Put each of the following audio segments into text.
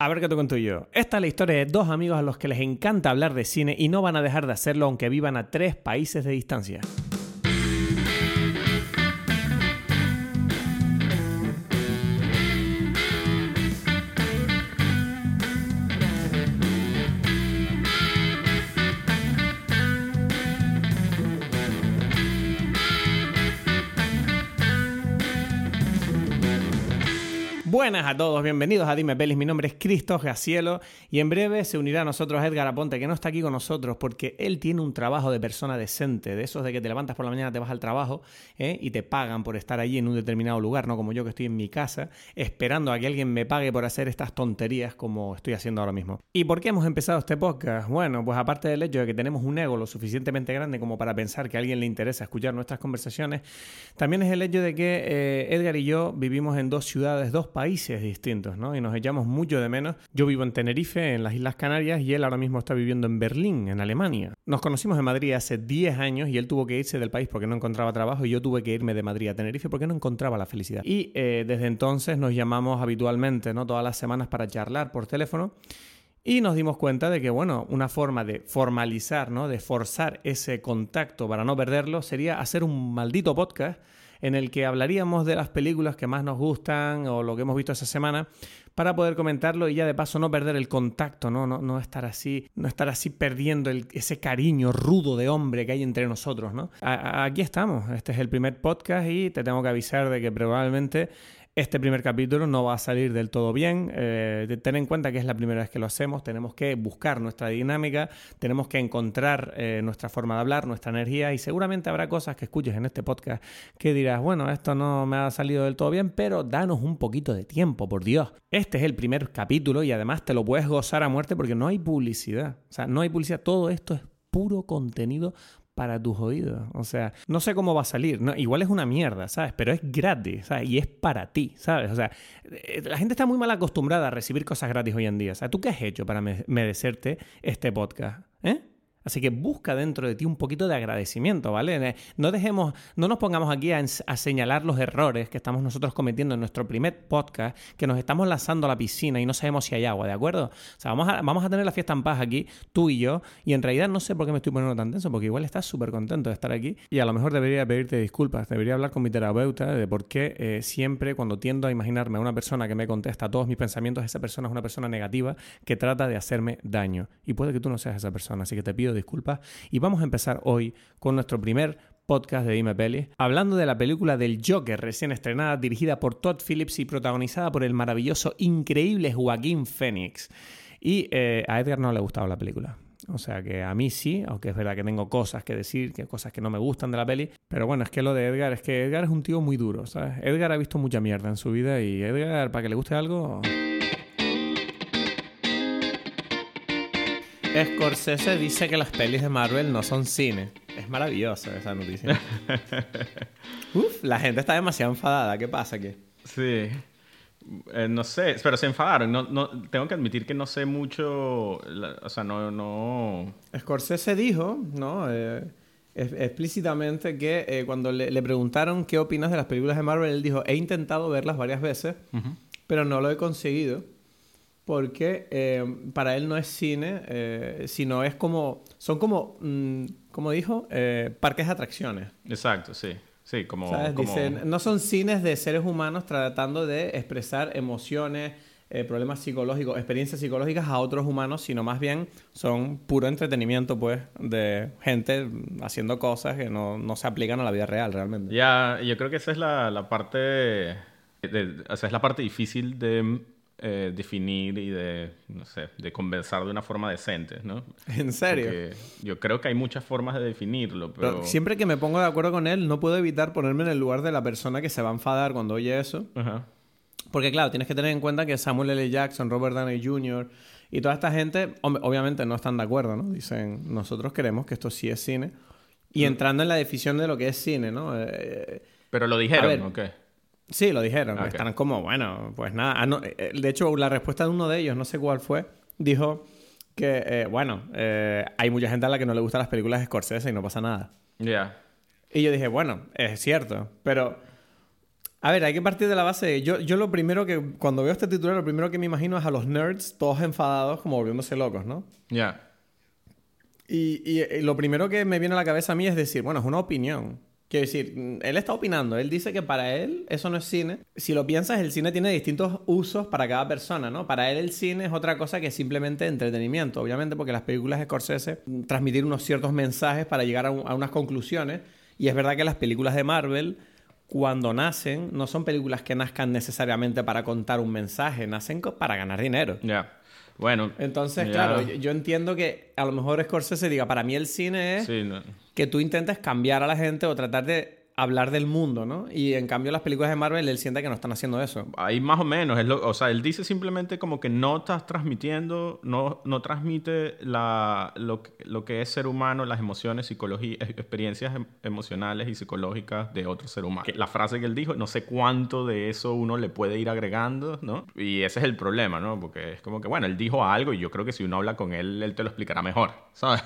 A ver qué te cuento yo. Esta es la historia de dos amigos a los que les encanta hablar de cine y no van a dejar de hacerlo aunque vivan a tres países de distancia. Buenas a todos, bienvenidos a Dime Pelis. Mi nombre es Cristo Gacielo y en breve se unirá a nosotros Edgar Aponte, que no está aquí con nosotros porque él tiene un trabajo de persona decente, de esos de que te levantas por la mañana, te vas al trabajo ¿eh? y te pagan por estar allí en un determinado lugar, no como yo que estoy en mi casa esperando a que alguien me pague por hacer estas tonterías como estoy haciendo ahora mismo. ¿Y por qué hemos empezado este podcast? Bueno, pues aparte del hecho de que tenemos un ego lo suficientemente grande como para pensar que a alguien le interesa escuchar nuestras conversaciones, también es el hecho de que eh, Edgar y yo vivimos en dos ciudades, dos países distintos, ¿no? Y nos echamos mucho de menos. Yo vivo en Tenerife, en las Islas Canarias, y él ahora mismo está viviendo en Berlín, en Alemania. Nos conocimos en Madrid hace 10 años y él tuvo que irse del país porque no encontraba trabajo y yo tuve que irme de Madrid a Tenerife porque no encontraba la felicidad. Y eh, desde entonces nos llamamos habitualmente, ¿no? Todas las semanas para charlar por teléfono. Y nos dimos cuenta de que, bueno, una forma de formalizar, ¿no? De forzar ese contacto para no perderlo sería hacer un maldito podcast en el que hablaríamos de las películas que más nos gustan o lo que hemos visto esa semana para poder comentarlo y ya de paso no perder el contacto, no, no, no estar así, no estar así perdiendo ese cariño rudo de hombre que hay entre nosotros, ¿no? aquí estamos, este es el primer podcast y te tengo que avisar de que probablemente este primer capítulo no va a salir del todo bien. Eh, ten en cuenta que es la primera vez que lo hacemos. Tenemos que buscar nuestra dinámica, tenemos que encontrar eh, nuestra forma de hablar, nuestra energía y seguramente habrá cosas que escuches en este podcast que dirás, bueno, esto no me ha salido del todo bien, pero danos un poquito de tiempo, por Dios. Este es el primer capítulo y además te lo puedes gozar a muerte porque no hay publicidad. O sea, no hay publicidad. Todo esto es puro contenido para tus oídos. O sea, no sé cómo va a salir. No, igual es una mierda, ¿sabes? Pero es gratis, ¿sabes? Y es para ti, ¿sabes? O sea, eh, la gente está muy mal acostumbrada a recibir cosas gratis hoy en día. O sea, ¿tú qué has hecho para merecerte este podcast? ¿Eh? Así que busca dentro de ti un poquito de agradecimiento, ¿vale? No dejemos, no nos pongamos aquí a, señalar los errores que estamos nosotros cometiendo en nuestro primer podcast, que nos estamos lanzando a la piscina y no sabemos si hay agua, ¿de acuerdo? O sea, vamos a, tener la fiesta en paz aquí, tú y yo, y en realidad no sé por qué me estoy poniendo tan tenso, porque igual estás súper contento de estar aquí y a lo mejor debería pedirte disculpas, debería hablar con mi terapeuta de por qué eh, siempre cuando tiendo a imaginarme a una persona que me contesta todos mis pensamientos, esa persona es una persona negativa que trata de hacerme daño. Y puede que tú no seas esa persona, así que te pido disculpas. Y vamos a empezar hoy con nuestro primer podcast de Dime Peli, hablando de la película del Joker recién estrenada, dirigida por Todd Phillips y protagonizada por el maravilloso, increíble Joaquín Phoenix. Y eh, a Edgar no le ha gustado la película. O sea que a mí sí, aunque es verdad que tengo cosas que decir, que cosas que no me gustan de la peli. Pero bueno, es que lo de Edgar, es que Edgar es un tío muy duro, ¿sabes? Edgar ha visto mucha mierda en su vida y Edgar, para que le guste algo... Scorsese dice que las pelis de Marvel no son cine. Es maravillosa esa noticia. Uf, la gente está demasiado enfadada. ¿Qué pasa aquí? Sí. Eh, no sé, pero se enfadaron. No, no, tengo que admitir que no sé mucho. o sea, no, no. Scorsese dijo, ¿no? Eh, explícitamente que eh, cuando le, preguntaron qué opinas de las películas de Marvel, él dijo: He intentado verlas varias veces, pero no lo he conseguido porque eh, para él no es cine, eh, sino es como, son como, mm, como dijo, eh, parques de atracciones. Exacto, sí. Sí, como, Dicen, no son cines de seres humanos tratando de expresar emociones, problemas psicológicos, experiencias psicológicas a otros humanos, sino más bien son puro entretenimiento, pues, de gente haciendo cosas que no, no se aplican a la vida real realmente. Ya, yo creo que esa es la, la parte, de, o sea, es la parte difícil de eh, definir y de, no sé, de conversar de una forma decente, ¿no? ¿En serio? yo creo que hay muchas formas de definirlo, pero... Siempre que me pongo de acuerdo con él, no puedo evitar ponerme en el lugar de la persona que se va a enfadar cuando oye eso. Porque claro, tienes que tener en cuenta que Samuel L. Jackson, Robert Downey Jr. y toda esta gente, obviamente no están de acuerdo, ¿no? Dicen, nosotros queremos que esto sí es cine. Y entrando en la definición de lo que es cine, ¿no? Eh, pero lo dijeron, ¿o qué? Sí, lo dijeron. Están como, bueno, pues nada. Ah, eh, de hecho, la respuesta de uno de ellos, no sé cuál fue, dijo que, eh, bueno, eh, hay mucha gente a la que no le gustan las películas de Scorsese y no pasa nada. Ya. Y yo dije, bueno, es cierto, pero A ver, hay que partir de la base. Yo, yo lo primero que, cuando veo este titular, lo primero que me imagino es a los nerds todos enfadados, como volviéndose locos, ¿no? Ya. Y, y, y lo primero que me viene a la cabeza a mí es decir, bueno, es una opinión. Quiero decir, él está opinando, él dice que para él eso no es cine. Si lo piensas, el cine tiene distintos usos para cada persona, ¿no? Para él el cine es otra cosa que simplemente entretenimiento, obviamente porque las películas de Scorsese transmitir unos ciertos mensajes para llegar a unas conclusiones. Y es verdad que las películas de Marvel, cuando nacen, no son películas que nazcan necesariamente para contar un mensaje, nacen para ganar dinero. Ya. Bueno. Entonces, ya. claro, yo, yo entiendo que a lo mejor Scorsese diga, para mí el cine es Sí, no. que tú intentes cambiar a la gente o tratar de hablar del mundo, ¿no? Y en cambio las películas de Marvel él siente que no están haciendo eso. Ahí más o menos, es lo- o sea, él dice simplemente como que no estás transmitiendo, no, no transmite la, lo, lo que es ser humano, las emociones, psicología, experiencias em- emocionales y psicológicas de otro ser humano. Que La frase que él dijo, no sé cuánto de eso uno le puede ir agregando, ¿no? Y ese es el problema, ¿no? Porque es como que, bueno, él dijo algo y yo creo que si uno habla con él, él te lo explicará mejor, ¿sabes?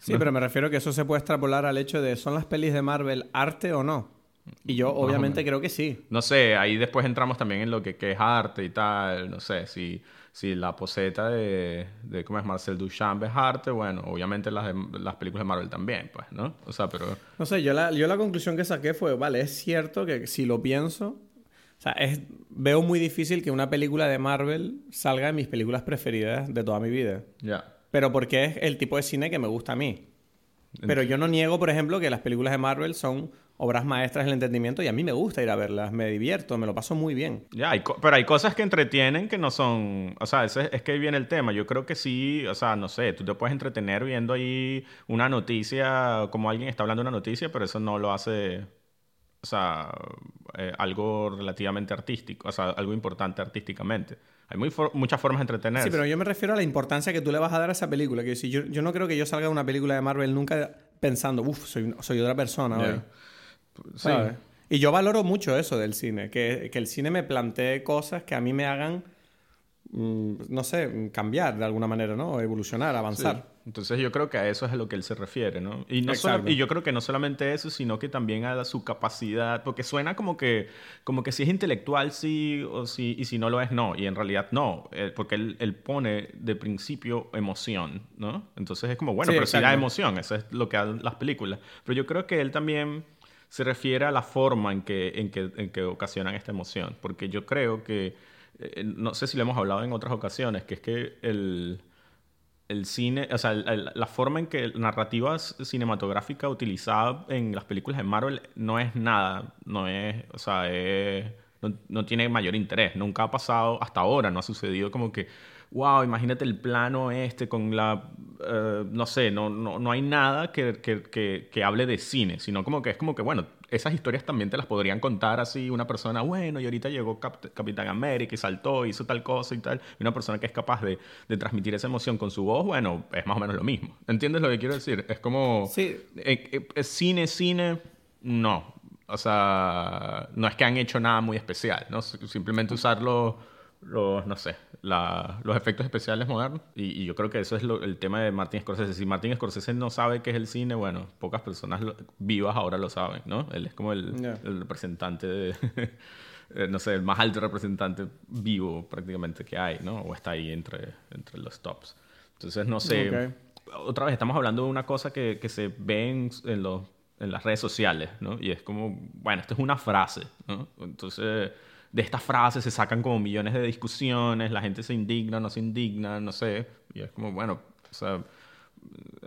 Sí, pero me refiero que eso se puede extrapolar al hecho de ¿son las pelis de Marvel arte o no? Y yo obviamente creo que sí. No sé, ahí después entramos también en lo que, que es arte y tal, no sé, si, si la poseta de, de, ¿cómo es? Marcel Duchamp es arte, bueno, obviamente las, de- las películas de Marvel también, pues, ¿no? O sea, pero... No sé, yo la, yo la conclusión que saqué fue, vale, es cierto que si lo pienso, o sea, es, veo muy difícil que una película de Marvel salga de mis películas preferidas de toda mi vida. Ya. Pero porque es el tipo de cine que me gusta a mí. Pero yo no niego, por ejemplo, que las películas de Marvel son obras maestras del entretenimiento y a mí me gusta ir a verlas, me divierto, me lo paso muy bien. Ya, hay pero hay cosas que entretienen que no son, o sea, ese- es que viene el tema. Yo creo que sí, o sea, no sé, tú te puedes entretener viendo ahí una noticia, como alguien está hablando de una noticia, pero eso no lo hace, o sea, eh, algo relativamente artístico, o sea, algo importante artísticamente. Hay muy for- muchas formas de entretenerse. Sí, pero yo me refiero a la importancia que tú le vas a dar a esa película. Que si yo, yo no creo que yo salga de una película de Marvel nunca pensando, uff, soy, soy otra persona Ya. hoy. Sí. ¿sabes? Y yo valoro mucho eso del cine, que, que el cine me plantee cosas que a mí me hagan, mm, no sé, cambiar de alguna manera, ¿no? Evolucionar, avanzar. Sí. Entonces yo creo que a eso es a lo que él se refiere, ¿no? Y, no solo- y yo creo que no solamente eso, sino que también a su capacidad, porque suena como que, como que si es intelectual sí, o si, y si no lo es no, y en realidad no, eh, porque él, él pone de principio emoción, ¿no? Entonces es como, bueno, Sí, pero sí da emoción, eso es lo que dan las películas. Pero yo creo que él también se refiere a la forma en que, en que, en que ocasionan esta emoción, porque yo creo que, eh, no sé si lo hemos hablado en otras ocasiones, que es que el el cine, o sea, el- el- la forma en que la narrativa cinematográfica utilizada en las películas de Marvel no es nada, no es, o sea, es- no, no tiene mayor interés. Nunca ha pasado, hasta ahora no ha sucedido como que, wow, imagínate el plano este con la, eh, no sé, no, no, no hay nada que, que, que, que hable de cine, sino como que es como que, bueno, esas historias también te las podrían contar así una persona, bueno, y ahorita llegó Cap- Capitán América y saltó, hizo tal cosa y tal. Y una persona que es capaz de, de transmitir esa emoción con su voz, bueno, es más o menos lo mismo. ¿Entiendes lo que quiero decir? Es como... Sí. eh, eh, eh, cine, cine, no. O sea, no es que han hecho nada muy especial, ¿no? Simplemente usar los, no sé, la- los efectos especiales modernos. Y, y yo creo que eso es lo- el tema de Martin Scorsese. Si Martin Scorsese no sabe qué es el cine, bueno, pocas personas lo- vivas ahora lo saben, ¿no? Él es como el, representante de... eh, no sé, el más alto representante vivo prácticamente que hay, ¿no? O está ahí entre, entre los tops. Entonces, no sé. Otra vez, estamos hablando de una cosa que, que se ve en, en los, en las redes sociales, ¿no? Y es como, bueno, esto es una frase, ¿no? Entonces, de esta frase se sacan como millones de discusiones, la gente se indigna, no se indigna, no sé. Y es como, bueno, o sea,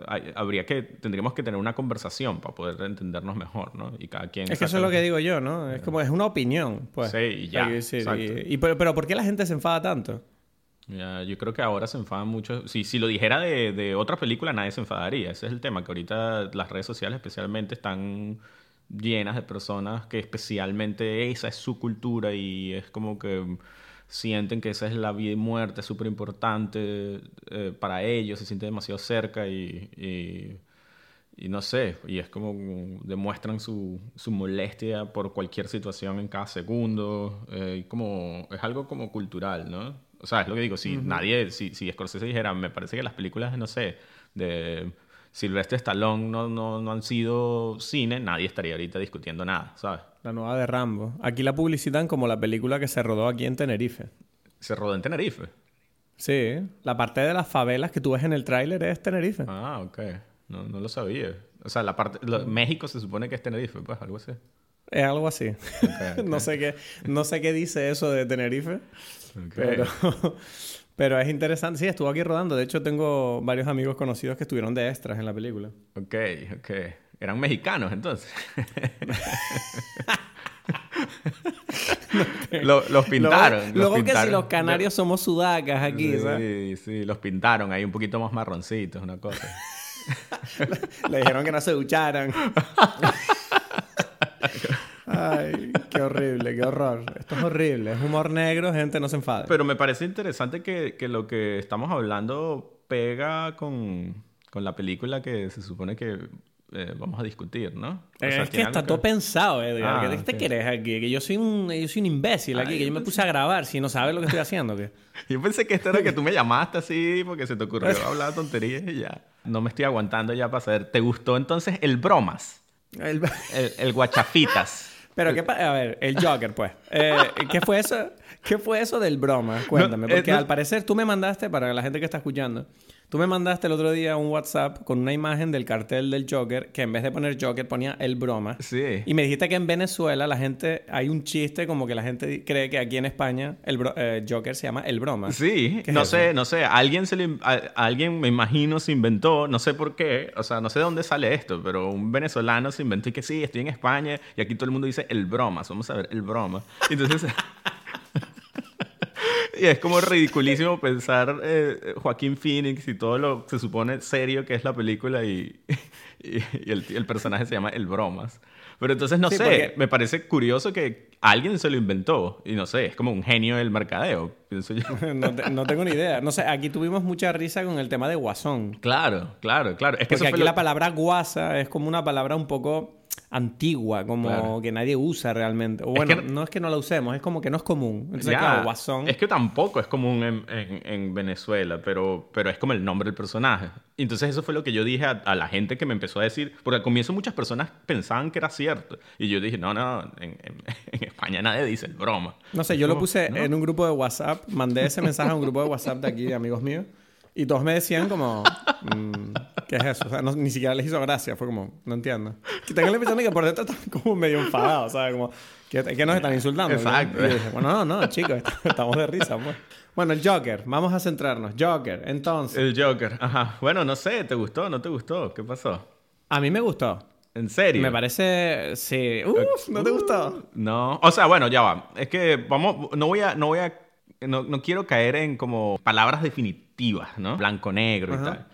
hay- habría que, tendríamos que tener una conversación para poder entendernos mejor, ¿no? Y cada quien... Es que eso es lo que digo yo, ¿no? Es como, es una opinión, pues. Sí, y ya, decir, y- y pero, pero ¿por qué la gente se enfada tanto? Ya, yo creo que ahora se enfadan mucho. Si, si lo dijera de, de otra película, nadie se enfadaría. Ese es el tema, que ahorita las redes sociales especialmente están llenas de personas que especialmente esa es su cultura y es como que sienten que esa es la vida y muerte, súper importante eh, para ellos, se sienten demasiado cerca y, y, y no sé, y es como demuestran su, su molestia por cualquier situación en cada segundo, eh, y como, es algo como cultural, ¿no? O sea, es lo que digo, si nadie, si, si Scorsese dijera, me parece que las películas, no sé, de Sylvester Stallone no, no, no han sido cine, nadie estaría ahorita discutiendo nada, ¿sabes? La nueva de Rambo. Aquí la publicitan como la película que se rodó aquí en Tenerife. Se rodó en Tenerife. Sí, la parte de las favelas que tú ves en el tráiler es Tenerife. Ah, ok. No, no lo sabía. O sea, la parte... lo- México se supone que es Tenerife, pues, algo así. Es algo así. no, sé qué, no sé qué dice eso de Tenerife, Ok. pero, pero es interesante. Sí, estuvo aquí rodando. De hecho, tengo varios amigos conocidos que estuvieron de extras en la película. Ok, ok. Eran mexicanos, entonces. Lo- los pintaron. Luego, los luego que si los canarios somos sudacas aquí, sí, ¿sabes? Sí, los pintaron ahí un poquito más marroncitos, una cosa. Le dijeron que no se ducharan. Ay, qué horrible, qué horror. Esto es horrible. Es humor negro, gente, no se enfade. Pero me parece interesante que, que lo que estamos hablando pega con, con la película que se supone que eh, vamos a discutir, ¿no? O sea, es que está algo todo pensado, Edgar. Ah, ¿Qué te ok. querés aquí? Que yo soy un, yo soy un imbécil aquí, Ay, que yo me puse a grabar si no sabes lo que estoy haciendo. ¿qué? Yo pensé que esto era que tú me llamaste así porque se te ocurrió hablar tonterías y ya. No me estoy aguantando ya para saber. ¿Te gustó entonces el bromas? El- El, el guachafitas. Pero qué pa- a ver, el Joker, pues. Eh, ¿Qué fue eso? ¿Qué fue eso del broma? Cuéntame, No, eh, porque no- al parecer tú me mandaste para la gente que está escuchando. Tú me mandaste el otro día un WhatsApp con una imagen del cartel del Joker que en vez de poner Joker ponía el broma. Sí. Y me dijiste que en Venezuela la gente hay un chiste como que la gente cree que aquí en España el bro- eh, Joker se llama el broma. Sí, ¿Qué es no eso? sé, no sé, alguien se a- alguien me imagino se inventó, no sé por qué, o sea, no sé de dónde sale esto, pero un venezolano se inventó y que sí, estoy en España y aquí todo el mundo dice el broma, vamos a ver, el broma. Entonces Y es como ridiculísimo pensar eh, Joaquín Phoenix y todo lo se supone serio que es la película y, y- y el, el personaje se llama El Bromas. Pero entonces no Sí, sé, porque- me parece curioso que alguien se lo inventó y no sé, es como un genio del mercadeo, pienso yo. no, te- no tengo ni idea. No sé, aquí tuvimos mucha risa con el tema de guasón. Claro, claro, claro. Es que Porque aquí lo- la palabra guasa es como una palabra un poco antigua, como Claro. que nadie usa realmente. O bueno, que- no es que no la usemos, es como que no es común. Entonces, Ya, claro, guasón. Es que tampoco es común en, en- en Venezuela, pero, pero es como el nombre del personaje. Entonces eso fue lo que yo dije a, a la gente que me empezó a decir, porque al comienzo muchas personas pensaban que era cierto. Y yo dije, no, no, en, en- España nadie dice el broma. No sé, yo lo puse ¿No? en un grupo de WhatsApp, mandé ese mensaje a un grupo de WhatsApp de aquí, de amigos míos, y todos me decían como, mm, ¿qué es eso? O sea, no- ni siquiera les hizo gracia, fue como, no entiendo. Que tengo la impresión de que por dentro están como medio enfadados, ¿sabes? Como, ¿qué, qué nos están insultando? Exacto. Y yo dije, bueno, no, no, chicos, estamos de risa, pues. Bueno, el Joker, vamos a centrarnos. Joker, entonces, El Joker, ajá. Bueno, no sé, ¿te gustó? ¿No te gustó? ¿Qué pasó? a mí me gustó. ¿En serio? Me parece, sí. Uf, ¿no te gustó? No, o sea, bueno, ya va. Es que vamos, no voy a, no voy a, no, no quiero caer en como palabras definitivas, ¿no? Blanco, negro y tal.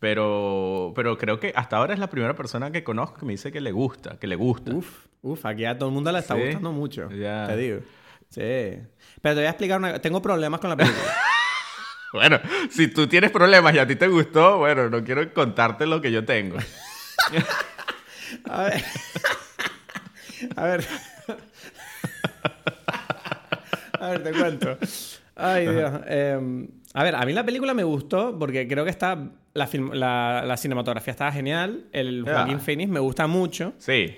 Pero, pero creo que hasta ahora es la primera persona que conozco que me dice que le gusta, que le gusta. Uf, uf, aquí a todo el mundo le está Sí, gustando mucho. ya. Te digo. Sí. Pero te voy a explicar una Tengo problemas con la película. Bueno, si tú tienes problemas y a ti te gustó, bueno, no quiero contarte lo que yo tengo. A ver. A ver. A ver, te cuento. Ay, Dios. Eh, a ver, a mí la película me gustó porque creo que está. La, film- la, la cinematografía estaba genial. El. Joaquín Phoenix me gusta mucho. Sí.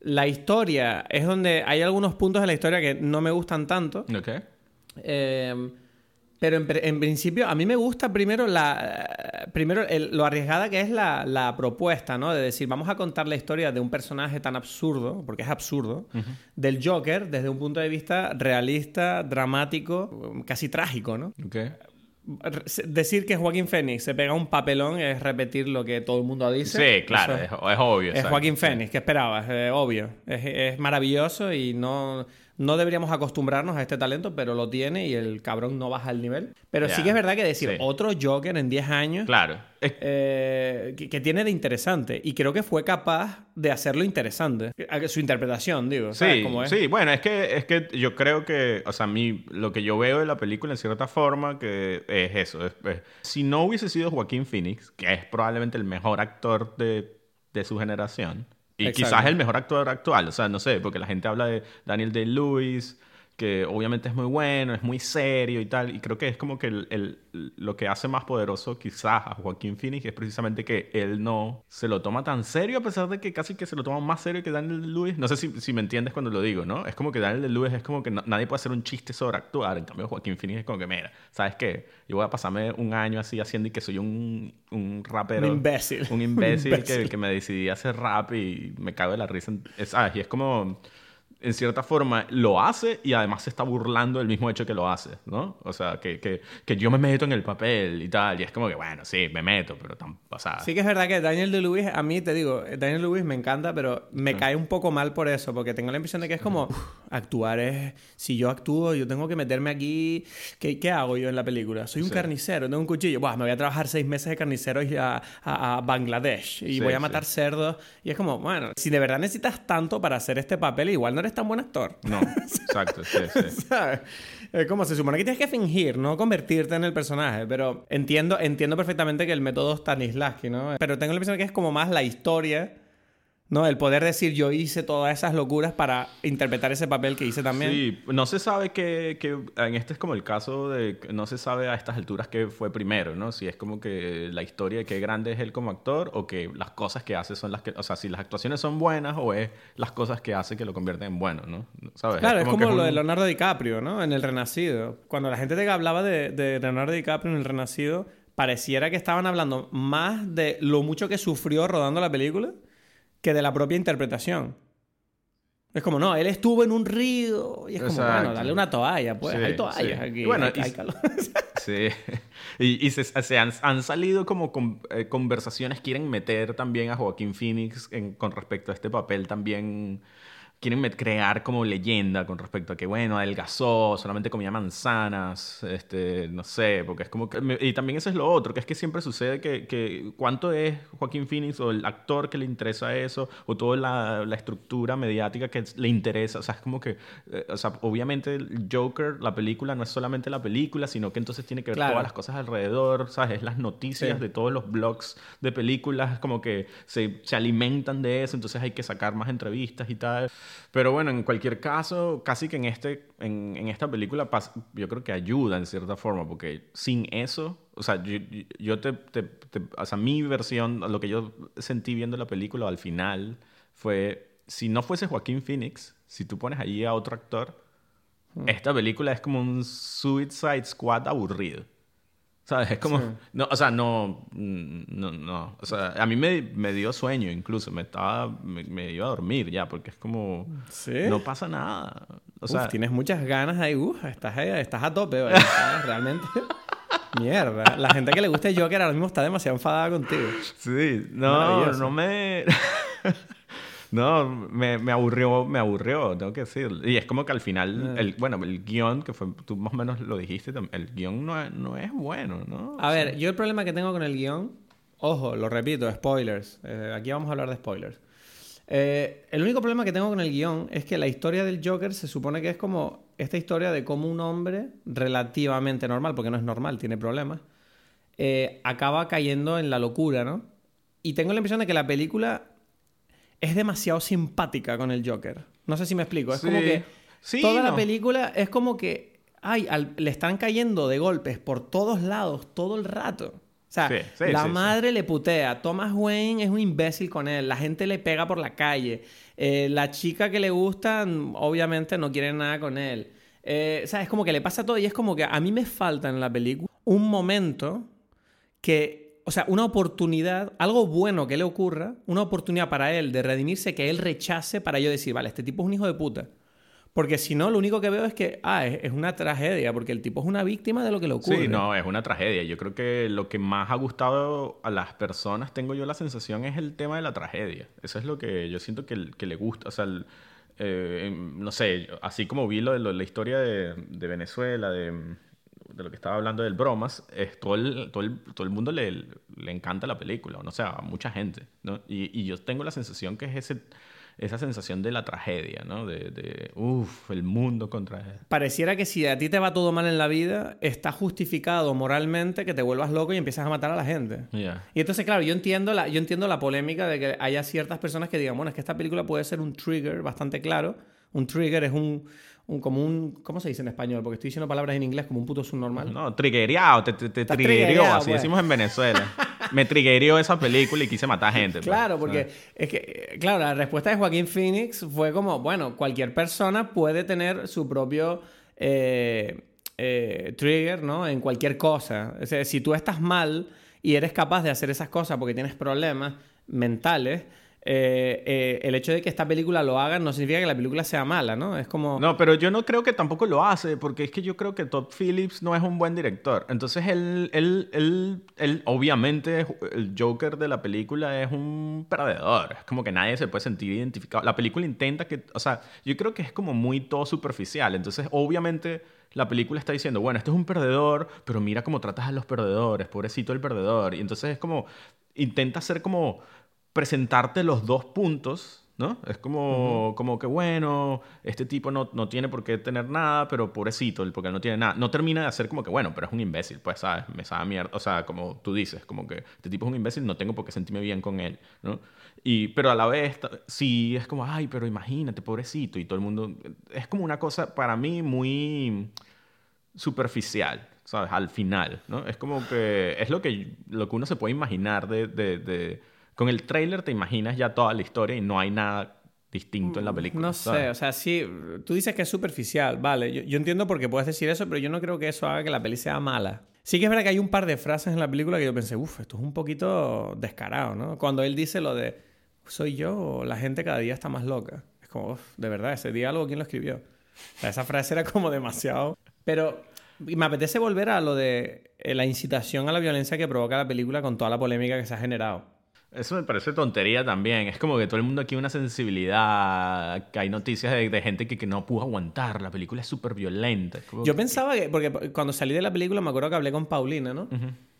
La historia es donde hay algunos puntos de la historia que no me gustan tanto. Ok. Eh, pero en, en principio, a mí me gusta primero la primero el- lo arriesgada que es la, la propuesta, ¿no? De decir, vamos a contar la historia de un personaje tan absurdo, porque es absurdo, del Joker desde un punto de vista realista, dramático, casi trágico, ¿no? Ok. Re- Decir que Joaquín Phoenix se pega un papelón es repetir lo que todo el mundo dice. Sí, claro, es, es obvio. es exacto. Joaquín Phoenix, ¿qué esperabas? Eh, obvio. Es, es maravilloso y no, no deberíamos acostumbrarnos a este talento, pero lo tiene y el cabrón no baja el nivel. Pero sí que es verdad que decir sí. otro Joker en 10 años, Claro. Eh, que, que tiene de interesante. Y creo que fue capaz de hacerlo interesante. Su interpretación, digo. ¿sabes Sí, cómo es? sí, bueno, es que, es que yo creo que, o sea, a mí, lo que yo veo de la película en cierta forma, que es eso. es- es- si no hubiese sido Joaquín Phoenix, que es probablemente el mejor actor de, de su generación, y Exacto. quizás el mejor actor actual, o sea, no sé, porque la gente habla de Daniel Day-Lewis, que obviamente es muy bueno, es muy serio y tal, y creo que es como que el, lo que hace más poderoso quizás a Joaquín Phoenix es precisamente que él no se lo toma tan serio, a pesar de que casi que se lo toma más serio que Daniel Lewis. No sé si, si me entiendes cuando lo digo, ¿no? Es como que Daniel Lewis es como que nadie puede hacer un chiste sobre actuar, en cambio Joaquín Phoenix es como que, mira, ¿sabes qué? Yo voy a pasarme un año así haciendo y que soy un, un rapero. Un imbécil. Un imbécil, Que, que, me decidí a hacer rap y me cago de la risa. ¿Sabes? Y es como en cierta forma lo hace y además se está burlando del mismo hecho que lo hace, ¿no? O sea, que, que, que yo me meto en el papel y tal, y es como que, bueno, sí, me meto, pero tan pasada. Sí que es verdad que Daniel de Luis, a mí te digo, Daniel de Luis me encanta, pero me cae un poco mal por eso, porque tengo la impresión de que es como, actuar es, si yo actúo, yo tengo que meterme aquí, ¿qué, qué hago yo en la película? Soy un carnicero, tengo un cuchillo, Buah, me voy a trabajar seis meses de carnicero y a, a, Bangladesh y voy a matar cerdos, y es como, bueno, si de verdad necesitas tanto para hacer este papel, igual no eres tan buen actor. No, exacto, sí, sí. Es como se supone que tienes que fingir, no convertirte en el personaje, pero entiendo, entiendo perfectamente que el método Stanislavski, ¿no? Pero tengo la impresión que es como más la historia ¿no? El poder decir yo hice todas esas locuras para interpretar ese papel que hice también. Sí, no se sabe que, que, en este es como el caso de no se sabe a estas alturas qué fue primero, ¿no? Si es como que la historia de qué grande es él como actor o que las cosas que hace son las que, o sea, si las actuaciones son buenas o es las cosas que hace que lo convierten en bueno, ¿no? ¿Sabes? Claro, es como, lo de Leonardo DiCaprio, ¿no? En El Renacido. Cuando la gente te hablaba de, de Leonardo DiCaprio en El Renacido, pareciera que estaban hablando más de lo mucho que sufrió rodando la película que de la propia interpretación. Es como, no, él estuvo en un río y es como, bueno, dale una toalla, pues. hay toallas aquí. bueno, hay, calor. sí. Y, se, han, salido como eh, conversaciones, quieren meter también a Joaquín Phoenix con respecto a este papel también quieren crear como leyenda con respecto a que, bueno, adelgazó, solamente comía manzanas, este, no sé, porque es como que... Y también eso es lo otro, que es que siempre sucede que, que cuánto es Joaquín Phoenix o el actor que le interesa eso, o toda la, la estructura mediática que le interesa, o sea, es como que, eh, o sea, obviamente Joker, la película, no es solamente la película, sino que entonces tiene que ver todas las cosas alrededor, ¿sabes? Es las noticias de todos los blogs de películas, como que se, se alimentan de eso, entonces hay que sacar más entrevistas y tal. Pero bueno, en cualquier caso, casi que en, este, en, en esta película yo creo que ayuda en cierta forma, porque sin eso, o sea, yo, yo te, te, o sea, mi versión, lo que yo sentí viendo la película al final fue, si no fuese Joaquín Phoenix, si tú pones allí a otro actor, hmm. esta película es como un Suicide Squad aburrido. ¿Sabes? Es como... No, o sea, no, no... No, O sea, a mí me, me dio sueño incluso. Me estaba... Me, iba a dormir ya porque es como... ¿Sí? No pasa nada. O sea... tienes muchas ganas ahí. Uf, estás, estás a tope. Realmente... Mierda. La gente que le gusta Joker ahora mismo está demasiado enfadada contigo. Sí. No, no me... No, me, me, aburrió, me aburrió, tengo que decir. Y es como que al final, ah. el, bueno, el guion, que fue, tú más o menos lo dijiste, el guion no es, no es bueno, ¿no? A ver, yo el problema que tengo con el guion, ojo, lo repito, spoilers. Eh, aquí vamos a hablar de spoilers. Eh, el único problema que tengo con el guion es que la historia del Joker se supone que es como esta historia de cómo un hombre relativamente normal, porque no es normal, tiene problemas, eh, acaba cayendo en la locura, ¿no? Y tengo la impresión de que la película es demasiado simpática con el Joker. No sé si me explico. Es como que toda la película es como que ay, le están cayendo de golpes por todos lados todo el rato. O sea, la madre le putea. Thomas Wayne es un imbécil con él. La gente le pega por la calle. Eh, la chica que le gusta, obviamente, no quiere nada con él. Eh, o sea, es como que le pasa todo y es como que a mí me falta en la película un momento que o sea, una oportunidad, algo bueno que le ocurra, una oportunidad para él de redimirse que él rechace para yo decir, vale, este tipo es un hijo de puta. Porque si no, lo único que veo es que, ah, es, una tragedia, porque el tipo es una víctima de lo que le ocurre. Sí, no, es una tragedia. Yo creo que lo que más ha gustado a las personas, tengo yo la sensación, es el tema de la tragedia. Eso es lo que yo siento que, que le gusta. O sea, eh, no sé, así como vi lo de la historia de, de Venezuela, de de lo que estaba hablando del bromas, es todo el, todo el, todo el mundo le, le encanta la película, o sea, a mucha gente, ¿no? Y, y, yo tengo la sensación que es ese, esa sensación de la tragedia, ¿no? De, de uff, el mundo contra... Pareciera que si a ti te va todo mal en la vida, está justificado moralmente que te vuelvas loco y empiezas a matar a la gente. Y entonces, claro, yo entiendo, la, yo entiendo la polémica de que haya ciertas personas que digan, bueno, es que esta película puede ser un trigger bastante claro. Un trigger es un un, como un, ¿cómo se dice en español? Porque estoy diciendo palabras en inglés como un puto subnormal. No, triggereado, te, te, te así pues. decimos en Venezuela. Me triggereó esa película y quise matar gente. pues, Claro, porque ¿sabes? es que, eh, claro, la respuesta de Joaquín Phoenix fue como, bueno, cualquier persona puede tener su propio eh, eh, trigger, ¿no? En cualquier cosa. O sea, si tú estás mal y eres capaz de hacer esas cosas porque tienes problemas mentales, eh, eh, el hecho de que esta película lo haga no significa que la película sea mala, ¿no? Es como... No, pero yo no creo que tampoco lo hace, porque es que yo creo que Todd Phillips no es un buen director. Entonces, él, obviamente, el Joker de la película es un perdedor. Es como que nadie se puede sentir identificado. La película intenta que, o sea, yo creo que es como muy todo superficial. Entonces, obviamente, la película está diciendo, bueno, este es un perdedor, pero mira cómo tratas a los perdedores, pobrecito el perdedor. Y entonces es como, intenta hacer como presentarte los dos puntos, ¿no? Es como, como que, bueno, este tipo no, no tiene por qué tener nada, pero pobrecito, porque él no tiene nada. No termina de hacer como que, bueno, pero es un imbécil, pues, ¿sabes? Me sabe mierda. O sea, como tú dices, como que este tipo es un imbécil, no tengo por qué sentirme bien con él, ¿no? Y, pero a la vez, sí, es como, ay, pero imagínate, pobrecito, y todo el mundo... Es como una cosa, para mí, muy superficial, ¿sabes? Al final, ¿no? Es como que es lo que, lo que uno se puede imaginar de, de, de- Con el tráiler te imaginas ya toda la historia y no hay nada distinto en la película. No sé, ¿sabes? o sea, sí, tú dices que es superficial, vale, yo, yo entiendo por qué puedes decir eso, pero yo no creo que eso haga que la peli sea mala. Sí que es verdad que hay un par de frases en la película que yo pensé, uff, esto es un poquito descarado, ¿no? Cuando él dice lo de, soy yo la gente cada día está más loca. Es como, uff, de verdad, ese diálogo, ¿quién lo escribió? O sea, esa frase era como demasiado... Pero y me apetece volver a lo de eh, la incitación a la violencia que provoca la película con toda la polémica que se ha generado. Eso me parece tontería también. Es como que todo el mundo aquí una sensibilidad, que hay noticias de, de gente que, que no pudo aguantar, la película es súper violenta. Yo que- pensaba que, porque cuando salí de la película me acuerdo que hablé con Paulina, ¿no?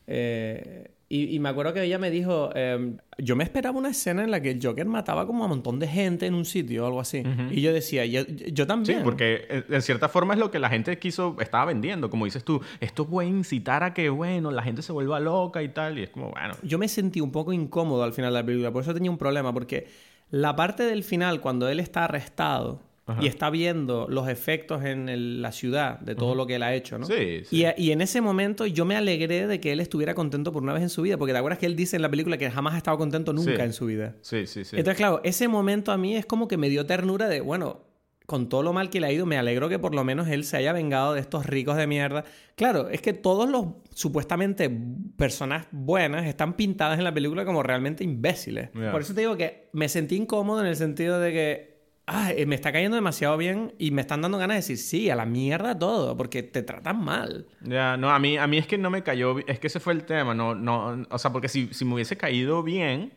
Eh, y, y me acuerdo que ella me dijo, eh, yo me esperaba una escena en la que el Joker mataba como a un montón de gente en un sitio o algo así. Y yo decía, yo, yo Sí, también. porque en- en cierta forma es lo que la gente quiso, estaba vendiendo. Como dices tú, esto puede incitar a que, bueno, la gente se vuelva loca y tal. Y es como, bueno, Yo me sentí un poco incómodo al final de la película, por eso tenía un problema, porque la parte del final, cuando él está arrestado Ajá. y está viendo los efectos en el- la ciudad de todo lo que él ha hecho, ¿no? Sí, sí. Y, y en ese momento yo me alegré de que él estuviera contento por una vez en su vida, porque te acuerdas que él dice en la película que jamás ha estado contento nunca Sí. en su vida. Sí, sí, sí. Entonces, claro, ese momento a mí es como que me dio ternura de, bueno, con todo lo mal que le ha ido, me alegro que por lo menos él se haya vengado de estos ricos de mierda. Claro, es que todos los supuestamente personas buenas están pintadas en la película como realmente imbéciles. Por eso te digo que me sentí incómodo en el sentido de que ah, eh, me está cayendo demasiado bien y me están dando ganas de decir, sí, a la mierda todo, porque te tratan mal. Ya, no, a mí, a mí es que no me cayó, es que ese fue el tema, no, no, o sea, porque si, si me hubiese caído bien,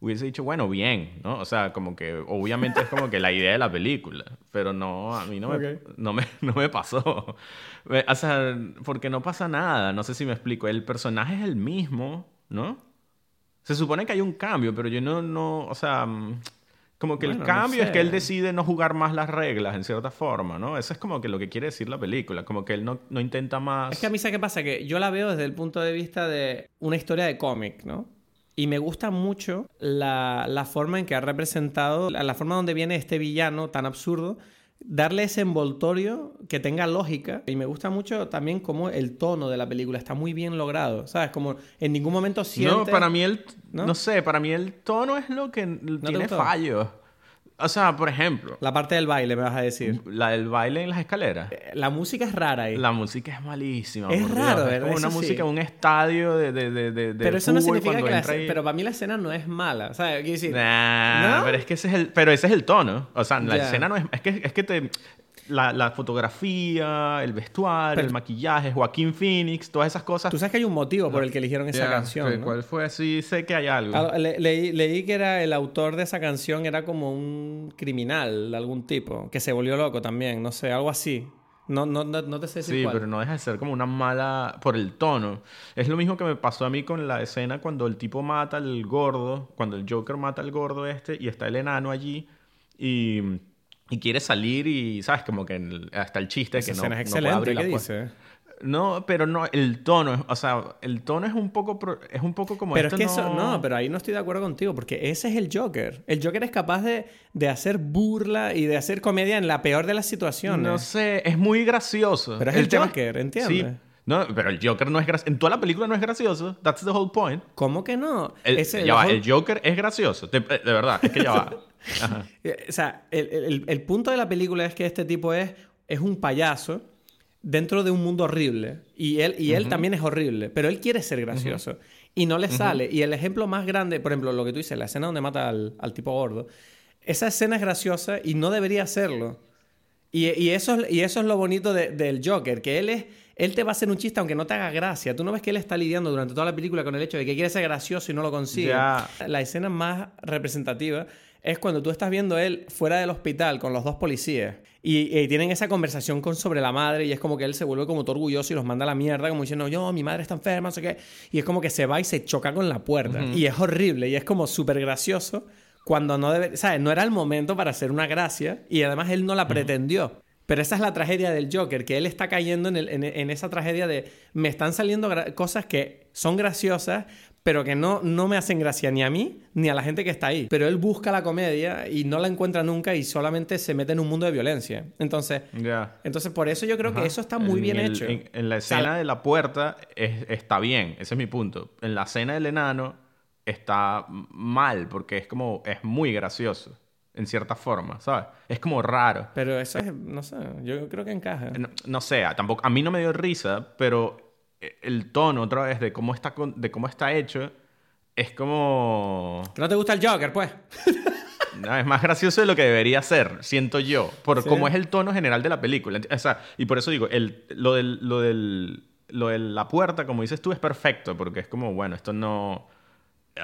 hubiese dicho, bueno, bien, ¿no? O sea, como que obviamente es como que la idea de la película, pero no, a mí no me, no me, no me pasó. O sea, porque no pasa nada, no sé si me explico, el personaje es el mismo, ¿no? Se supone que hay un cambio, pero yo no, no, o sea, mm, como que Bueno, el no cambio es sé. que él decide no jugar más las reglas, en cierta forma, ¿no? Eso es como que lo que quiere decir la película, como que él no, no intenta más... Es que a mí, ¿sabes qué pasa? Que yo la veo desde el punto de vista de una historia de cómic, ¿no? Y me gusta mucho la, la forma en que ha representado, la, la forma donde viene este villano tan absurdo, darle ese envoltorio que tenga lógica. Y me gusta mucho también cómo el tono de la película está muy bien logrado, ¿sabes? Como en ningún momento sientes... No, para mí el... ¿No? ¿No? sé, para mí el tono es lo que tiene fallos. O sea, por ejemplo, La parte del baile, me vas a decir. la del baile en las escaleras. La música es rara ahí. La música es malísima. Es raro. Es como una Eso sí. música en un estadio de, de, de, pero eso no significa que la ahí. Pero para mí la escena no es mala. ¿Sabes? Quiero decir... Nah, ¿No? pero es que ese es el, pero ese es el tono. O sea, la Ya. escena no es, es que es que te la, la fotografía, el vestuario, Pero- el maquillaje, Joaquín Phoenix, todas esas cosas. Tú sabes que hay un motivo por el que eligieron esa Ya, canción, ¿qué- ¿no? ¿Cuál fue? Sí, sé que hay algo. Ah, le- leí, leí que era el autor de esa canción era como un criminal de algún tipo, que se volvió loco también, no sé, algo así. No, no, no, no te sé decir Sí, cuál. pero no deja de ser como una mala por el tono. Es lo mismo que me pasó a mí con la escena cuando el tipo mata al gordo, cuando el Joker mata al gordo este y está el enano allí y, y quiere salir y, ¿sabes? Como que el- hasta el chiste Esa que no, es no puede excelente, abrir ¿qué la puerta. dice? No, pero no, el tono, o sea, el tono es un poco, es un poco como Pero es que eso, no, pero ahí no estoy de acuerdo contigo, porque ese es el Joker. El Joker es capaz de, de hacer burla y de hacer comedia en la peor de las situaciones. No sé, es muy gracioso. Pero es el, Joker, ¿entiendes? Sí. No, pero el Joker no es gracioso. En toda la película no es gracioso. That's the whole point. ¿Cómo que no? El, ya va, el Joker es gracioso. De, verdad, es que ya va. Eh, o sea, el, el, el, punto de la película es que este tipo es, es un payaso dentro de un mundo horrible. Y él, y él también es horrible, pero él quiere ser gracioso. Y no le sale. Y el ejemplo más grande, por ejemplo, lo que tú dices, la escena donde mata al, al tipo gordo, esa escena es graciosa y no debería serlo. Y, y eso, y eso es lo bonito del Joker, que él es... Él te va a hacer un chiste aunque no te haga gracia. Tú no ves que él está lidiando durante toda la película con el hecho de que quiere ser gracioso y no lo consigue. La escena más representativa es cuando tú estás viendo él fuera del hospital con los dos policías y, tienen esa conversación con sobre la madre y es como que él se vuelve como todo orgulloso y los manda a la mierda como diciendo yo mi madre está enferma no sé qué y es como que se va y se choca con la puerta. Y es horrible y es como súper gracioso cuando no debe sabes no era el momento para hacer una gracia y además él no la pretendió. Pero esa es la tragedia del Joker, que él está cayendo en, en esa tragedia de me están saliendo cosas que son graciosas, pero que no, no me hacen gracia ni a mí ni a la gente que está ahí. Pero él busca la comedia y no la encuentra nunca y solamente se mete en un mundo de violencia. Entonces, entonces por eso yo creo que eso está muy bien hecho. En, la escena de la puerta está bien, ese es mi punto. En la escena del enano está mal porque es como, es muy gracioso. En cierta forma, ¿sabes? Es como raro. Pero eso es, no sé, yo creo que encaja. No, no sé, tampoco, a mí no me dio risa, pero el tono otra vez de cómo está, de cómo está hecho es como... ¿Que no te gusta el Joker, pues? no, es más gracioso de lo que debería ser, siento yo, por cómo es el tono general de la película. O sea, y por eso digo, el, lo, del, lo, del, lo de la puerta, como dices tú, es perfecto, porque es como, bueno, esto no...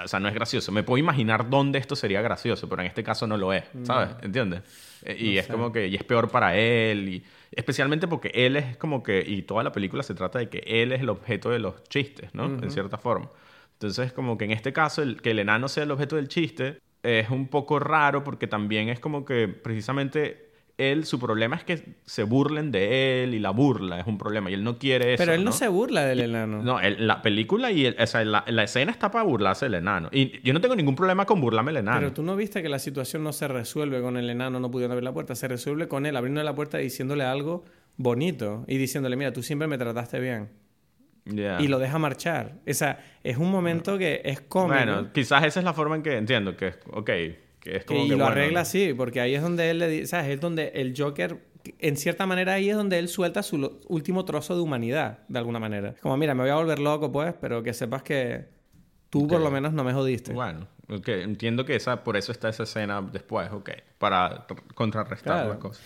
O sea, no es gracioso. Me puedo imaginar dónde esto sería gracioso, pero en este caso no lo es, ¿sabes? ¿Entiendes? Eh, y es como que, y es peor para él, y especialmente porque él es como que, y toda la película se trata de que él es el objeto de los chistes, ¿no? En cierta forma. Entonces, como que en este caso, el, que el enano sea el objeto del chiste es un poco raro porque también es como que precisamente él, su problema es que se burlen de él y la burla es un problema y él no quiere eso. Pero él no, se burla del enano. No, la película y o sea, la, escena está para burlarse del enano. Y yo no tengo ningún problema con burlarme del enano. Pero tú no viste que la situación no se resuelve con el enano no pudiendo abrir la puerta, se resuelve con él abriendo la puerta y diciéndole algo bonito y diciéndole, mira, tú siempre me trataste bien. Y lo deja marchar. O sea, es un momento que es cómico. Bueno, quizás esa es la forma en que entiendo que, ok, y lo arregla así, porque ahí es donde él le dice, ¿sabes? Es donde el Joker, en cierta manera, ahí es donde él suelta su último trozo de humanidad, de alguna manera. Como, mira, me voy a volver loco, pues, pero que sepas que tú por lo menos no me jodiste. Bueno, entiendo que esa, por eso está esa escena después, ok, para contrarrestar la cosa.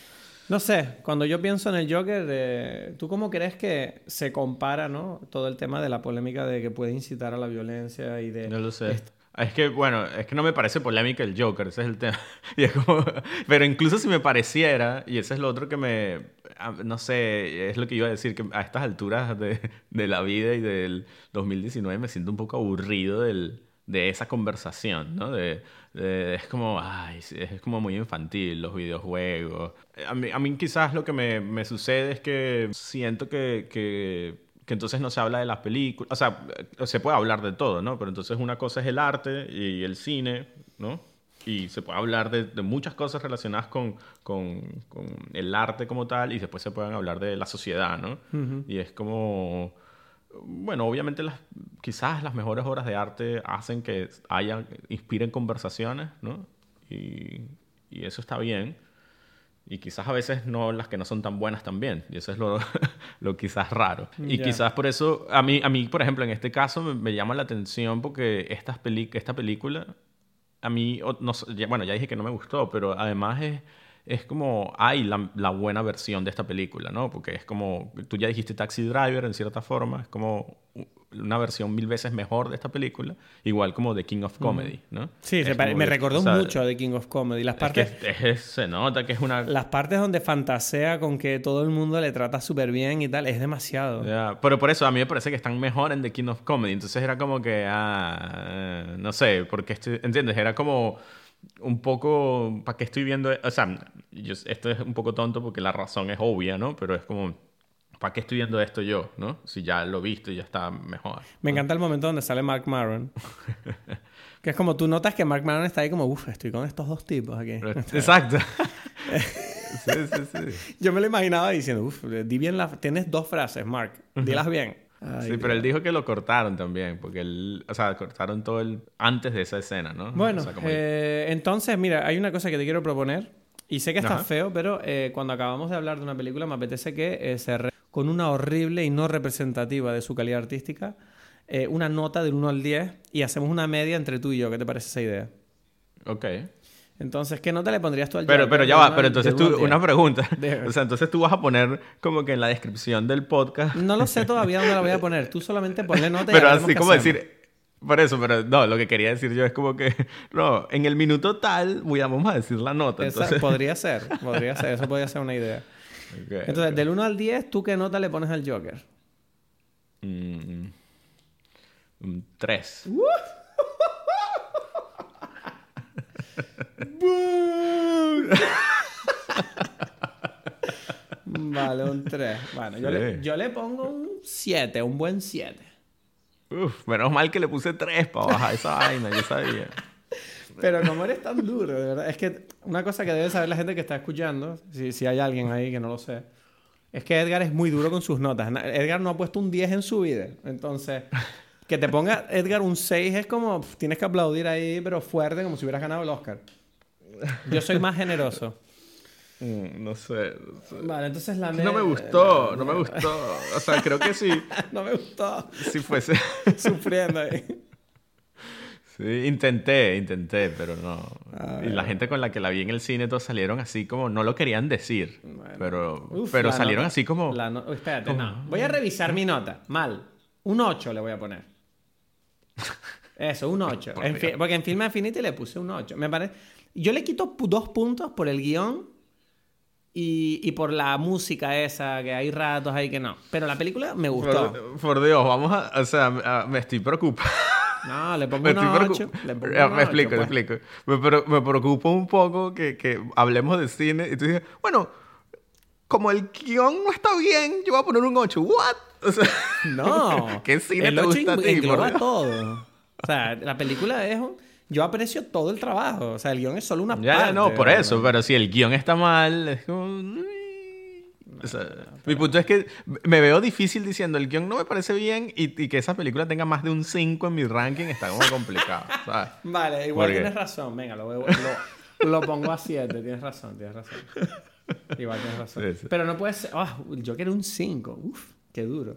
No sé, cuando yo pienso en el Joker, ¿tú cómo crees que se compara, no? Todo el tema de la polémica de que puede incitar a la violencia y de... No lo sé. Es que, bueno, es que no me parece polémica el Joker, ese es el tema. Y es como, pero incluso si me pareciera, y ese es lo otro que me, ah, no sé, es lo que iba a decir, que a estas alturas de, de la vida y del 2019 me siento un poco aburrido del, de esa conversación, ¿no? De, es como, ay, es como muy infantil los videojuegos. A mí, a mí quizás lo que me, me sucede es que siento que que entonces no se habla de las películas, o sea, se puede hablar de todo, ¿no? Pero entonces una cosa es el arte y el cine, ¿no? Y se puede hablar de, muchas cosas relacionadas con, con, con, el arte como tal y después se pueden hablar de la sociedad, ¿no? Y es como, bueno, obviamente las, quizás las mejores obras de arte hacen que haya, inspiren conversaciones, ¿no? Y, y eso está bien. Y quizás a veces no las que no son tan buenas también. Y eso es lo, lo quizás raro. Y quizás por eso, a mí, a mí, por ejemplo, en este caso me, llama la atención porque estas peli esta película, a mí, no, bueno, ya dije que no me gustó, pero además es, es como, hay la, la, buena versión de esta película, ¿no? Porque es como, tú ya dijiste Taxi Driver en cierta forma, es como una versión mil veces mejor de esta película, igual como The King of Comedy, ¿no? Sí, me recordó mucho a The King of Comedy. Las partes, se nota que es una... Las partes donde fantasea con que todo el mundo le trata súper bien y tal, es demasiado. Pero por eso a mí me parece que están mejor en The King of Comedy. Entonces era como que, ah, no sé, porque, este, ¿entiendes? Era como un poco, ¿para qué estoy viendo? O sea, esto es un poco tonto porque la razón es obvia, ¿no? Pero es como ¿para qué estoy viendo esto yo? ¿No? Si ya lo he visto y ya está mejor. Me encanta el momento donde sale Mark Maron. que es como tú notas que Mark Maron está ahí como, uff, estoy con estos dos tipos aquí. Exacto. sí, sí, sí. Yo me lo imaginaba diciendo, uff, di bien la... Tienes dos frases, Mark. Dilas bien. sí, pero él dijo que lo cortaron también, porque él, o sea, cortaron todo el antes de esa escena, ¿no? Bueno, O sea, como- eh, entonces, mira, hay una cosa que te quiero proponer. Y sé que está Ajá. feo, pero eh, cuando acabamos de hablar de una película, me apetece que eh, se re- con una horrible y no representativa de su calidad artística, eh, una nota del 1 al 10 y hacemos una media entre tú y yo. ¿Qué te parece esa idea? Ok. Entonces, ¿qué nota le pondrías tú al Pero, pero ya va, pero entonces tú, al 10? una pregunta. O sea, entonces tú vas a poner como que en la descripción del podcast, No lo sé todavía dónde la voy a poner. Tú solamente ponle nota y pero así como hacemos. decir, por eso, pero no, lo que quería decir yo es como que, no, en el minuto tal voy a, vamos a decir la nota. Esa- Entonces, podría ser, podría ser. Eso podría ser una idea. Ok, Entonces, ok. del 1 al 10, ¿tú qué nota le pones al Joker? Mm, un tres. Vale, un 3. Bueno, yo, Sí. le, yo le pongo un 7, un buen 7. Menos mal que le puse tres para bajar esa vaina, yo sabía. Pero como eres tan duro, de verdad. Es que una cosa que debe saber la gente que está escuchando, si, si hay alguien ahí que no lo sé, es que Edgar es muy duro con sus notas. Edgar no ha puesto un 10 en su vida. Entonces, que te ponga Edgar un 6 es como, tienes que aplaudir ahí, pero fuerte, como si hubieras ganado el Oscar. Yo soy más generoso. Mm, no sé. no sé. Vale, entonces la No me gustó, no me gustó. O sea, creo que sí, No me gustó. si fuese... Sufriendo ahí. Sí, intenté, intenté, pero no. A Y la gente con la que la vi en el cine, todos salieron así como, no lo querían decir, Bueno. pero, Uf, pero salieron nota- así como... la no- espérate, como- no. Voy a revisar mi nota. Mal. Un 8 le voy a poner. Eso, un 8. Por En fi- Dios. porque en Film Affinity le puse un 8. Me parece... Yo le quito dos puntos por el guion y, y por la música esa, que hay ratos ahí que no. Pero la película me gustó. Por, por Dios, vamos a... O sea, a- me estoy preocupando. No, le pongo Me, un estoy 8. preocup- Le pongo me explico, 8, me pues. explico. Me, pre- me preocupa un poco que, que hablemos de cine y tú dices, bueno, como el guion no está bien, yo voy a poner un 8. ¿What? O sea, No. ¿Qué cine el te 8 gusta a ti, todo. O sea, la película es... un- Yo aprecio todo el trabajo. O sea, el guion es solo una Ya, parte. no, por de- eso, pero si el guion está mal, es como... O sea, mi punto es que me veo difícil diciendo el guion no me parece bien y, y que esa película tenga más de un 5 en mi ranking está como complicado, ¿sabes? Vale, igual tienes razón. Venga, lo, lo, lo pongo a 7. Tienes razón, tienes razón. Igual tienes razón. Sí, sí. Pero no puede ser... ah, yo quiero un 5. Uf, qué duro.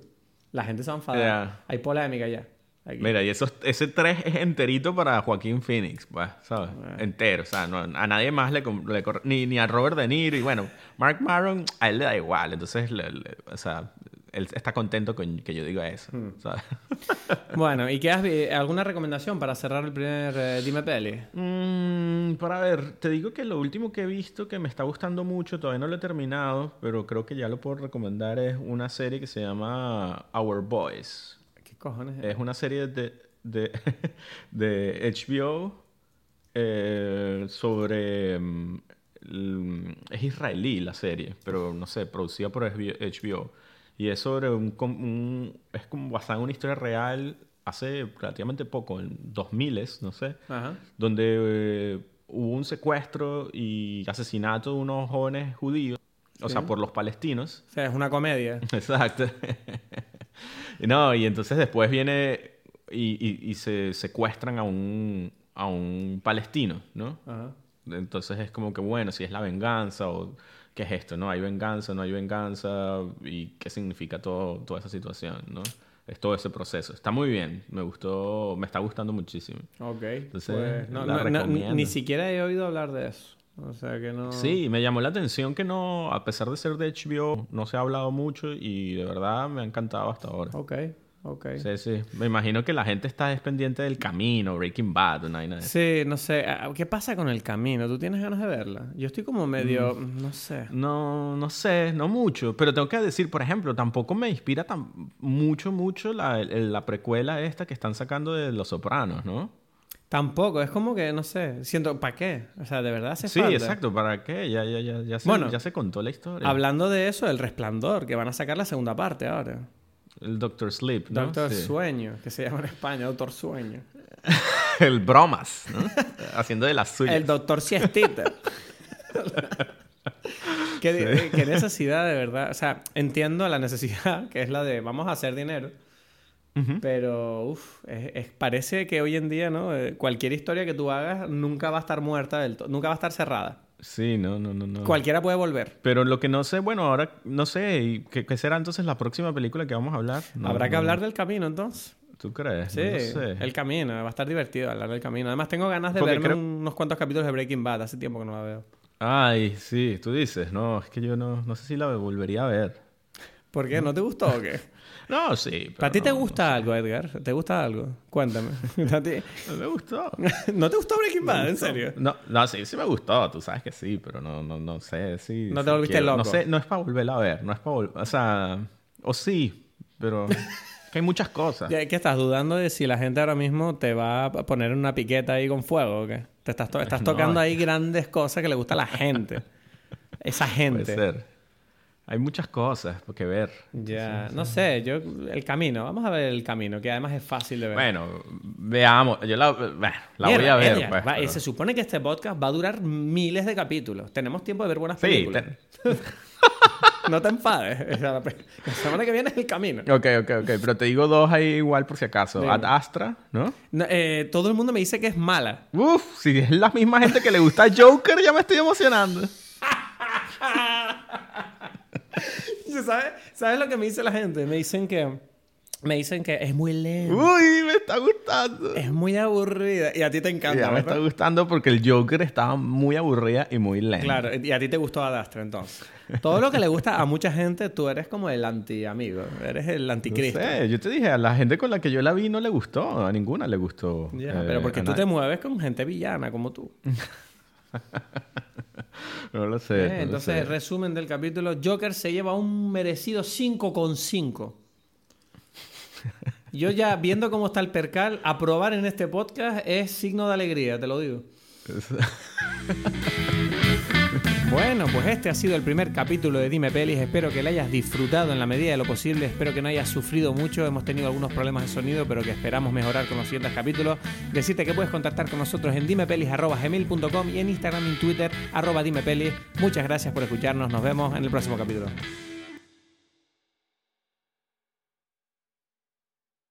La gente se va a enfadar. Ya. Hay polémica ya. Aquí. Mira, y esos, ese 3 es enterito para Joaquín Phoenix, pues, ¿sabes? Entero, o sea, no, a nadie más le, le corre- ni, ni a Robert De Niro, y bueno, Mark Maron, a él le da igual, entonces, le- le- o sea, él está contento con que yo diga eso, ¿sabes? Bueno, ¿y qué has ¿Alguna recomendación para cerrar el primer eh, Dime Peli? Mm, para ver, te digo que lo último que he visto que me está gustando mucho, todavía no lo he terminado, pero creo que ya lo puedo recomendar, es una serie que se llama Our Boys. ¿Qué cojones? Es una serie de, de, de HBO eh, sobre... mm, es israelí la serie, pero no sé, producida por HBO. Y es sobre un, un- Es como basada en una historia real hace relativamente poco, en 2000, no sé, Ajá. donde eh, hubo un secuestro y asesinato de unos jóvenes judíos, o sea, por los palestinos. O sea, es una comedia. Exacto. no, y entonces después viene y, y- y se secuestran a un, a un palestino, ¿no? Ajá. Entonces es como que, bueno, si es la venganza o qué es esto, ¿no? Hay venganza, no hay venganza y qué significa todo, toda esa situación, ¿no? Es todo ese proceso. Está muy bien, me gustó, me está gustando muchísimo. Ok. Entonces, pues, no, la no- no- ni, ni siquiera he oído hablar de eso. O sea que no. Sí, me llamó la atención que no, a pesar de ser de HBO, no se ha hablado mucho y de verdad me ha encantado hasta ahora. Ok, ok. Sí, sí. Me imagino que la gente está es pendiente del camino, Breaking Bad, una eso. Sí, no sé. ¿Qué pasa con el camino? ¿Tú tienes ganas de verla? Yo estoy como medio. Mm. No sé. No, no sé, no mucho. Pero tengo que decir, por ejemplo, tampoco me inspira tan mucho, mucho la, la precuela esta que están sacando de Los Sopranos, ¿no? Tampoco, es como que, no sé, siento, ¿para qué? O sea, de verdad hace Sí, falta. exacto, ¿para qué? Ya, ya, ya, ya, se, Bueno, ya se contó la historia. Hablando de eso, El Resplandor, que van a sacar la segunda parte ahora. El Doctor Sleep, ¿no? Doctor Sí. Sueño, que se llama en España, Doctor Sueño. El bromas, ¿no? Haciendo de las suyas. El Doctor Siestita. ¿Qué, qué necesidad, de verdad. O sea, entiendo la necesidad, que es la de vamos a hacer dinero. Pero, uff, parece que hoy en día, ¿no? Eh, Cualquier historia que tú hagas nunca va a estar muerta del todo, nunca va a estar cerrada. Sí, no, no, no, no. Cualquiera puede volver. Pero lo que no sé, bueno, ahora no sé, ¿y ¿qué, qué será entonces la próxima película que vamos a hablar? No, Habrá que hablar del camino, entonces. ¿Tú crees? Sí, No sé. el camino. Va a estar divertido hablar del camino. Además, tengo ganas de Porque verme creo- unos cuantos capítulos de Breaking Bad. Hace tiempo que no la veo. Ay, sí, tú dices, no, es que yo no, no sé si la volvería a ver. ¿Por qué? ¿No te gustó o qué? No, sí. ¿Para ti te no, gusta algo, Edgar? ¿Te gusta algo? Cuéntame. ¿A ti- No me gustó. ¿No te gustó Breaking Bad? ¿En serio? No, no, sí, sí me gustó, tú sabes que sí, pero no, no, no sé, sí. No te volviste quiero. loco. No sé, no es para volverla a ver, no es para volver, o sea, o sí, pero que hay muchas cosas. ¿Qué estás dudando de si la gente ahora mismo te va a poner una piqueta ahí con fuego o qué? Te estás, to- estás tocando ahí grandes cosas que le gusta a la gente. Esa Puede gente. ser. Hay muchas cosas que ver. Ya, no sé, yo el camino, vamos a ver el camino, que además es fácil de ver. Bueno, veamos, yo la, bueno, la voy Mierda, a ver. Pues, va, pero- Se supone que este podcast va a durar miles de capítulos. Tenemos tiempo de ver buenas Sí, películas. te- No te enfades. La la semana que viene es el camino. ok, ok, ok, pero te digo dos ahí igual por si acaso. Dime. Ad Astra, ¿no? No, eh, todo el mundo me dice que es mala. Uf, si es la misma gente que le gusta Joker, ya me estoy emocionando. ¿Sabes? ¿Sabes lo que me dice la gente? Me dicen que me dicen que es muy lento. Uy, me está gustando. Es muy aburrida. Y a ti te encanta. Ya me está gustando porque el Joker estaba muy aburrida y muy lenta. Claro, y a ti te gustó Adastra, entonces. Todo lo que le gusta a mucha gente, tú eres como el anti-amigo. Eres el No anticristo. sé, yo te dije, a la gente con la que yo la vi no le gustó, a ninguna le gustó. Ya, Eh, pero porque a tú te nadie. mueves con gente villana como tú. No lo sé. Eh, no lo entonces, sé. resumen del capítulo: Joker se lleva un merecido 5,5. Yo ya viendo cómo está el percal, aprobar en este podcast es signo de alegría, te lo digo. Bueno, pues este ha sido el primer capítulo de Dime Pelis. Espero que le hayas disfrutado en la medida de lo posible. Espero que no hayas sufrido mucho. Hemos tenido algunos problemas de sonido, pero que esperamos mejorar con los siguientes capítulos. Decirte que puedes contactar con nosotros en dimepelis.gmail.com y en Instagram y en Twitter dimepelis. Muchas gracias por escucharnos. Nos vemos en el próximo capítulo.